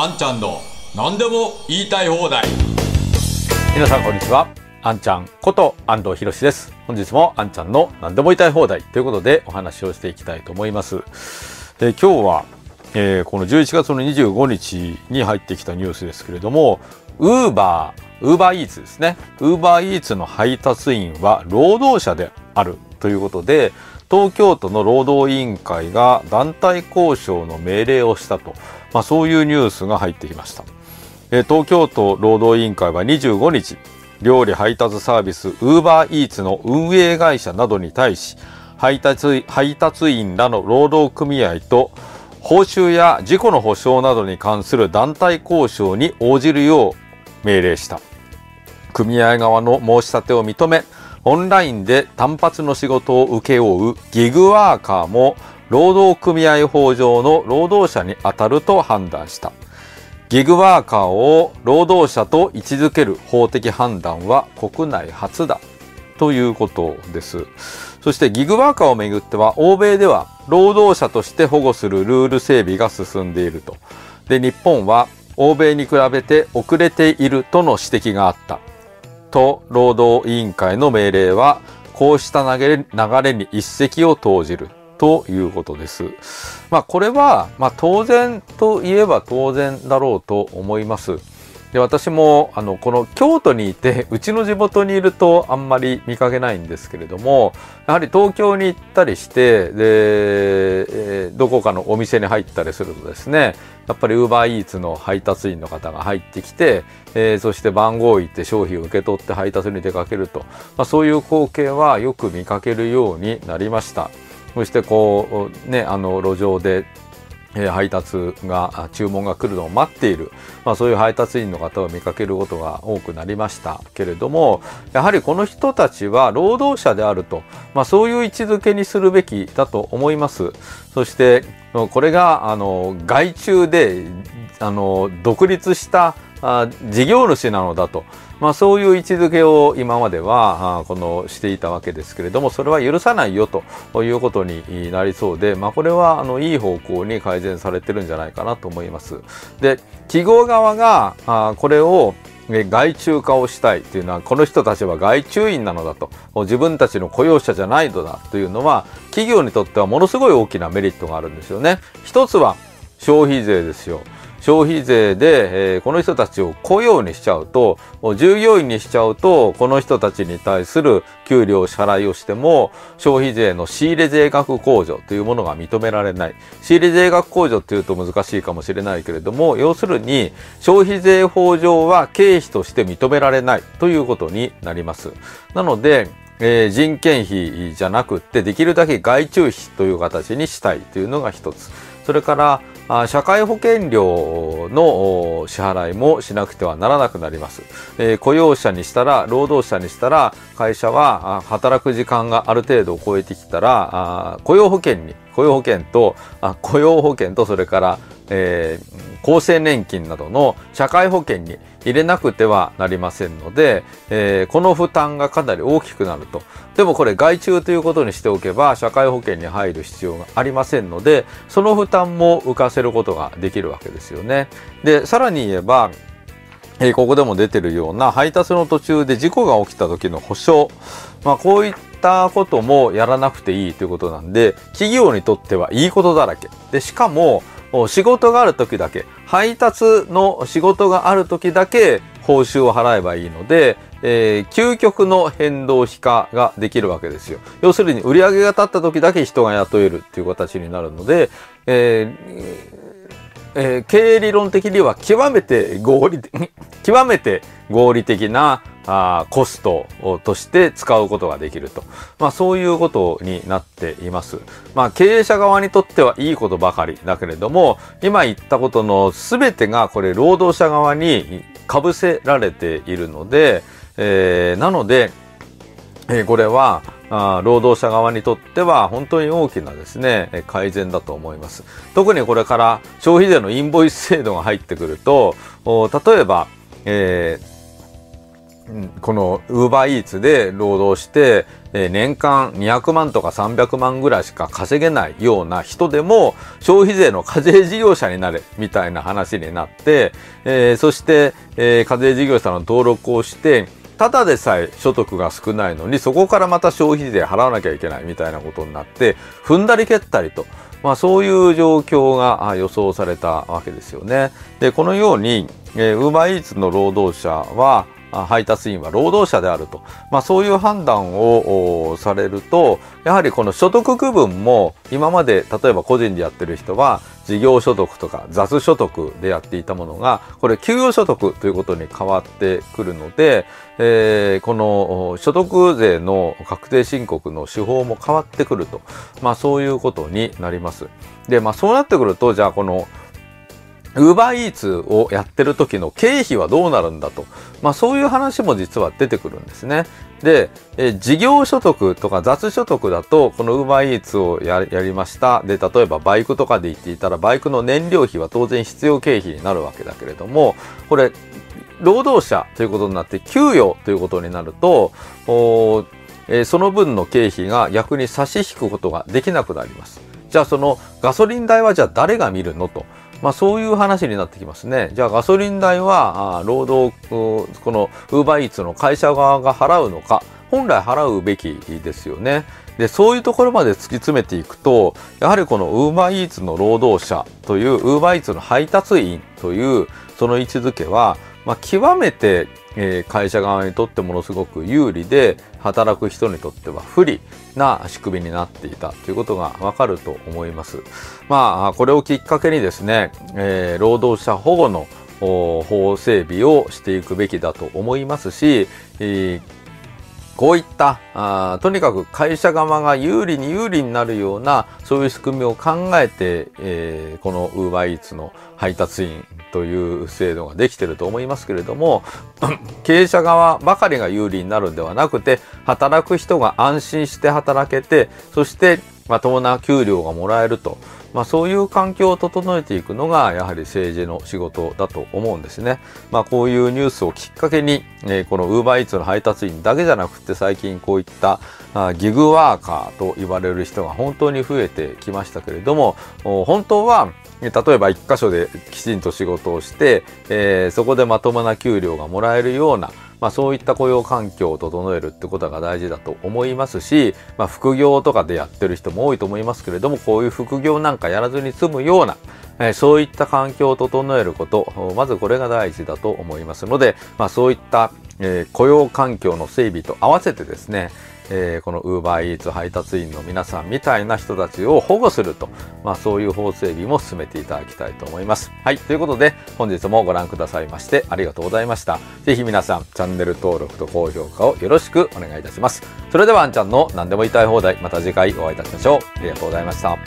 あんちゃんの何でも言いたい放題皆さんこんにちは。あんちゃんこと安藤博です。本日もあんちゃんの何でも言いたい放題ということでお話をしていきたいと思います。で今日は、えーこの11月の25日に入ってきたニュースですけれども、ウーバー、ウーバーイーツですね。ウーバーイーツの配達員は労働者であるということで、東京都の労働委員会が団体交渉の命令をしたと、まあ、そういうニュースが入ってきました。え東京都労働委員会は25日、料理配達サービスウーバーイーツの運営会社などに対し、配達配達員らの労働組合と報酬や事故の保障などに関する団体交渉に応じるよう命令した。組合側の申し立てを認め、オンラインで単発の仕事を請け負うギグワーカーも労働組合法上の労働者に当たると判断した。ギグワーカーを労働者と位置づける法的判断は国内初だということです。そしてギグワーカーをめぐっては欧米では労働者として保護するルール整備が進んでいると。で、日本は欧米に比べて遅れているとの指摘があった。と労働委員会の命令はこうした流れ流れに一石を投じるということです。まあこれは、まあ、当然といえば当然だろうと思います。で私もあのこの京都にいて うちの地元にいるとあんまり見かけないんですけれどもやはり東京に行ったりしてで、えーどこかのお店に入ったりするとですねやっぱりウーバーイーツの配達員の方が入ってきて、えーそして番号を言って商品を受け取って配達に出かけると、まあ、そういう光景はよく見かけるようになりました。そしてこうねあの路上で配達が注文が来るのを待っている、まあ、そういう配達員の方を見かけることが多くなりました。けれどもやはりこの人たちは労働者であると、まあ、そういう位置づけにするべきだと思います。そしてこれがあの外注であの独立したあ事業主なのだと、まあ、そういう位置づけを今まではあこのしていたわけですけれどもそれは許さないよということになりそうで、まあ、これはあのいい方向に改善されてるんじゃないかなと思います。で企業側があこれを外注化をしたいというのはこの人たちは外注員なのだと自分たちの雇用者じゃないのだというのは企業にとってはものすごい大きなメリットがあるんですよね。一つは消費税ですよ。消費税で、えーこの人たちを雇用にしちゃうと従業員にしちゃうとこの人たちに対する給料支払いをしても消費税の仕入れ税額控除というものが認められない。仕入れ税額控除っていうと難しいかもしれないけれども要するに消費税法上は経費として認められないということになります。なのでえー人件費じゃなくってできるだけ外注費という形にしたいというのが一つ。それからあ社会保険料の支払いもしなくてはならなくなります、えー雇用者にしたら労働者にしたら会社は働く時間がある程度を超えてきたらあ雇用保険に雇用保険とあ雇用保険とそれから、えー厚生年金などの社会保険に入れなくてはなりませんので、えーこの負担がかなり大きくなると。でもこれ外注ということにしておけば社会保険に入る必要がありませんので、その負担も浮かせることができるわけですよね。で、さらに言えば、えーここでも出てるような配達の途中で事故が起きた時の保証、まあ、こういったこともやらなくていいということなんで企業にとってはいいことだらけでしかも仕事がある時だけ配達の仕事がある時だけ報酬を払えばいいので、えー究極の変動費化ができるわけですよ。要するに売り上げが立った時だけ人が雇えるっていう形になるので、えーえー経営理論的には極めて合理的、極めて合理的なあコストとして使うことができると。まあそういうことになっています。まあ経営者側にとってはいいことばかりだけれども、今言ったことの全てがこれ労働者側に被せられているので、えーなので、えーこれはあ労働者側にとっては本当に大きなですねえ改善だと思います特にこれから消費税のインボイス制度が入ってくるとお例えば、えーこのウーバーイーツで労働して、え年間200万とか300万ぐらいしか稼げないような人でも消費税の課税事業者になれみたいな話になって、え、そして、え、課税事業者の登録をしてただでさえ所得が少ないのにそこからまた消費税払わなきゃいけないみたいなことになって踏んだり蹴ったりと。まあ、そういう状況が予想されたわけですよね。で、このように、えー、ウーバーイーツの労働者は、配達員は労働者であると、まあ、そういう判断をされるとやはりこの所得区分も今まで例えば個人でやってる人は事業所得とか雑所得でやっていたものがこれ給与所得ということに変わってくるので、えー、この所得税の確定申告の手法も変わってくると、まあ、そういうことになります。で、まあ、そうなってくるとじゃあこのウーバーイーツをやってる時の経費はどうなるんだと。まあそういう話も実は出てくるんですね。で、え事業所得とか雑所得だと、このウーバーイーツをやりました。で、例えばバイクとかで行っていたら、バイクの燃料費は当然必要経費になるわけだけれども、これ、労働者ということになって、給与ということになると、え、その分の経費が逆に差し引くことができなくなります。じゃあそのガソリン代はじゃあ誰が見るのと。まあそういう話になってきますね。じゃあガソリン代は、労働、このウーバーイーツの会社側が払うのか、本来払うべきですよね。で、そういうところまで突き詰めていくと、やはりこのウーバーイーツの労働者という、ウーバーイーツの配達員という、その位置づけは、まあ、極めて、え、会社側にとってものすごく有利で働く人にとっては不利な仕組みになっていたということがわかると思います。まあこれをきっかけにですね、えー、労働者保護の法整備をしていくべきだと思いますし、えーこういったあとにかく会社側が有利に有利になるようなそういう仕組みを考えて、えー、このウーバーイーツの配達員という制度ができてると思いますけれども 経営者側ばかりが有利になるんではなくて働く人が安心して働けてそしてまともな給料がもらえると。まあ、そういう環境を整えていくのがやはり政治の仕事だと思うんですね。まあ、こういうニュースをきっかけに、えー、このウーバーイーツの配達員だけじゃなくて最近こういったあギグワーカーと言われる人が本当に増えてきましたけれども本当は例えば一箇所できちんと仕事をして、えー、そこでまともな給料がもらえるようなまあ、そういった雇用環境を整えるってことが大事だと思いますし、まあ、副業とかでやってる人も多いと思いますけれどもこういう副業なんかやらずに済むような、え、そういった環境を整えることまずこれが大事だと思いますので、まあ、そういった、えー、雇用環境の整備と合わせてですねえー、このウーバーイーツ配達員の皆さんみたいな人たちを保護すると、まあ、そういう法整備も進めていただきたいと思います。はい、ということで本日もご覧くださいましてありがとうございました。ぜひ皆さんチャンネル登録と高評価をよろしくお願いいたします。それではあんちゃんの何でも言いたい放題また次回お会いいたしましょう。ありがとうございました。